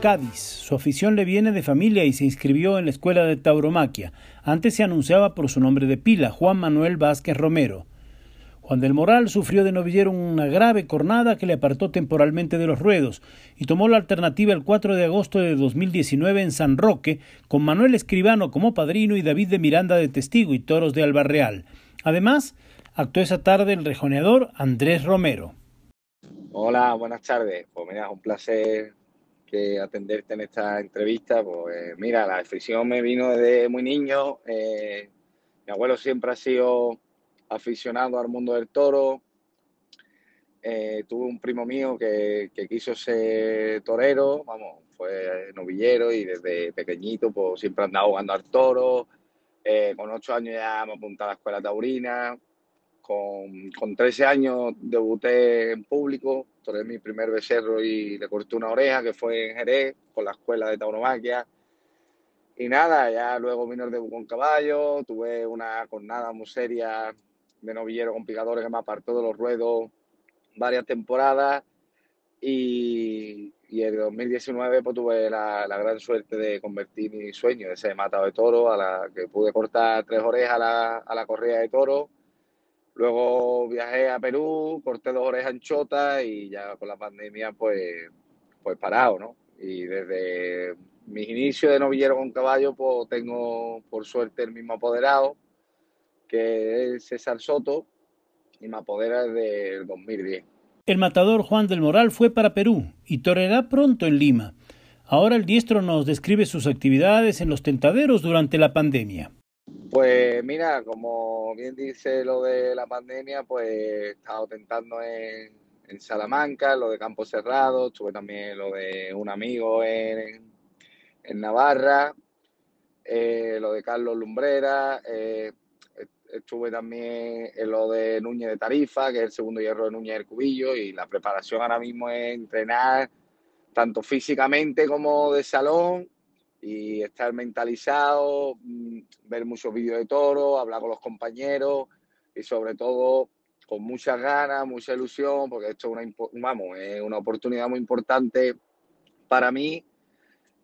Cádiz. Su afición le viene de familia y se inscribió en la escuela de tauromaquia. Antes se anunciaba por su nombre de pila, Juan Manuel Vázquez Romero. Juan del Moral sufrió de novillero una grave cornada que le apartó temporalmente de los ruedos y tomó la alternativa el 4 de agosto de 2019 en San Roque, con Manuel Escribano como padrino y David de Miranda de testigo y toros de Albarreal. Además, actuó esa tarde el rejoneador Andrés Romero. Hola, buenas tardes. Pues un placer que atenderte en esta entrevista. Pues mira, la afición me vino desde muy niño. Eh, mi abuelo siempre ha sido aficionado al mundo del toro. Eh, tuve un primo mío que, quiso ser torero, vamos, fue novillero y desde pequeñito pues siempre andaba jugando al toro. Eh, con ocho años ya me apunté a la escuela taurina. Con, con 13 años debuté en público toré mi primer becerro y le corté una oreja, que fue en Jerez, con la escuela de tauromaquia. Y nada, ya luego vino el debut con caballo, tuve una jornada muy seria de novillero con picadores que me apartó de los ruedos varias temporadas. Y, y en 2019 pues, tuve la, la, gran suerte de convertir mi sueño de ser matado de toro, a la que pude cortar tres orejas a la, a la correa de toro Luego viajé a Perú, corté dos orejas anchotas y ya con la pandemia pues, pues parado, ¿no? Y desde mis inicios de novillero con caballo pues tengo por suerte el mismo apoderado que es César Soto y me apodera desde el 2010. El matador Juan del Moral fue para Perú y torerá pronto en Lima. Ahora el diestro nos describe sus actividades en los tentaderos durante la pandemia. Pues mira, como bien dice lo de la pandemia, pues he estado tentando en, Salamanca, lo de Campo Cerrado, estuve también lo de un amigo en, Navarra, eh, lo de Carlos Lumbrera, eh, estuve también en lo de Núñez de Tarifa, que es el segundo hierro de Núñez del Cubillo, y la preparación ahora mismo es entrenar tanto físicamente como de salón y estar mentalizado, mm, ver muchos vídeos de toro, hablar con los compañeros y sobre todo con muchas ganas, mucha ilusión, porque esto es una, vamos, es una oportunidad muy importante para mí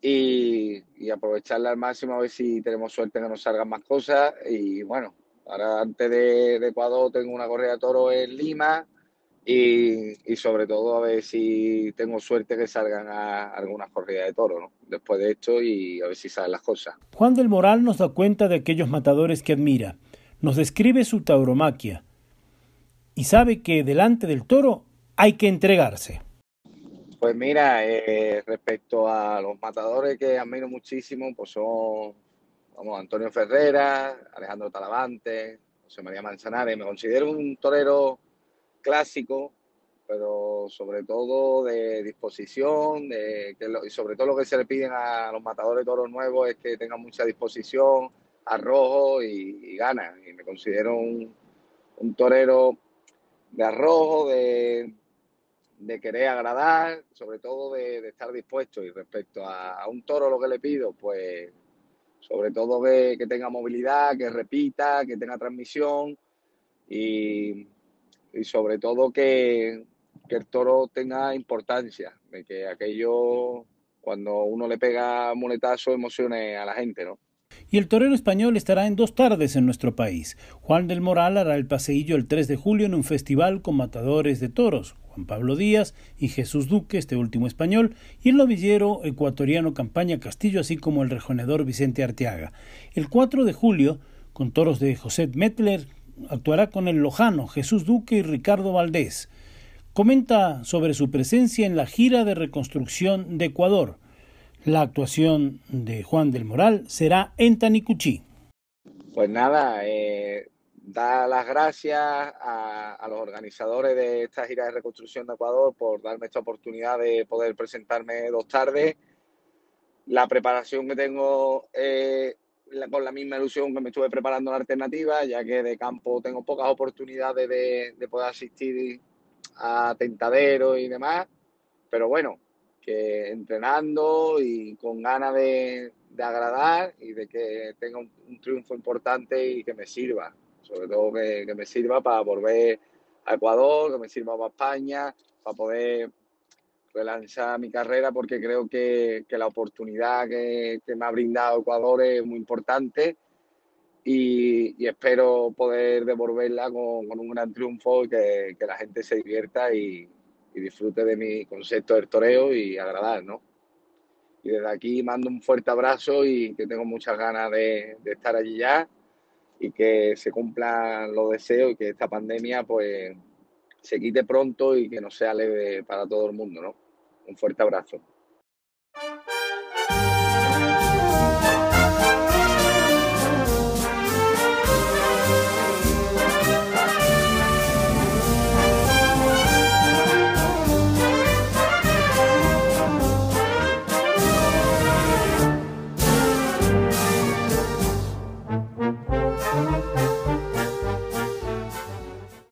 y, aprovecharla al máximo a ver si tenemos suerte que nos salgan más cosas. Y bueno, ahora antes de, de Ecuador tengo una correa de toro en Lima y, sobre todo a ver si tengo suerte que salgan a algunas corridas de toro, ¿no? Después de esto y a ver si salen las cosas. Juan del Moral nos da cuenta de aquellos matadores que admira, nos describe su tauromaquia y sabe que delante del toro hay que entregarse. Pues mira, eh, respecto a los matadores que admiro muchísimo, pues son vamos, Antonio Ferrera, Alejandro Talavante, José María Manzanares. Me considero un torero clásico, pero sobre todo de disposición, de, y sobre todo lo que se le piden a los matadores de toros nuevos es que tengan mucha disposición, arrojo y, ganas. Y me considero un, torero de arrojo, de, de querer agradar, sobre todo de, estar dispuesto. Y respecto a, un toro lo que le pido, pues sobre todo que, que tenga movilidad, que repita, que tenga transmisión y, y sobre todo que, el toro tenga importancia, de que aquello, cuando uno le pega monetazo, emocione a la gente, ¿no? Y el torero español estará en dos tardes en nuestro país. Juan del Moral hará el paseillo el 3 de julio en un festival con matadores de toros, Juan Pablo Díaz y Jesús Duque, este último español, y el novillero ecuatoriano Campaña Castillo, así como el rejonedor Vicente Arteaga. El 4 de julio, con toros de José Metler, actuará con el Lojano, Jesús Duque y Ricardo Valdés. comenta sobre su presencia en la gira de reconstrucción de Ecuador. La actuación de Juan del Moral será en Tanicuchí. Pues nada, eh, dar las gracias a, a, los organizadores de esta gira de reconstrucción de Ecuador por darme esta oportunidad de poder presentarme dos tardes. La preparación que tengo eh, con la misma ilusión que me estuve preparando la alternativa, ya que de campo tengo pocas oportunidades de, de poder asistir a tentaderos y demás. Pero bueno, que entrenando y con ganas de, de agradar y de que tenga un, un, triunfo importante y que me sirva. Sobre todo que, que me sirva para volver a Ecuador, que me sirva para España, para poder relanzar mi carrera porque creo que, la oportunidad que, me ha brindado Ecuador es muy importante y, espero poder devolverla con, un gran triunfo y que, la gente se divierta y, y, disfrute de mi concepto del toreo y agradar, ¿no? Y desde aquí mando un fuerte abrazo y que tengo muchas ganas de, de estar allí ya y que se cumplan los deseos y que esta pandemia pues se quite pronto y que no sea leve para todo el mundo, ¿no? Un fuerte abrazo.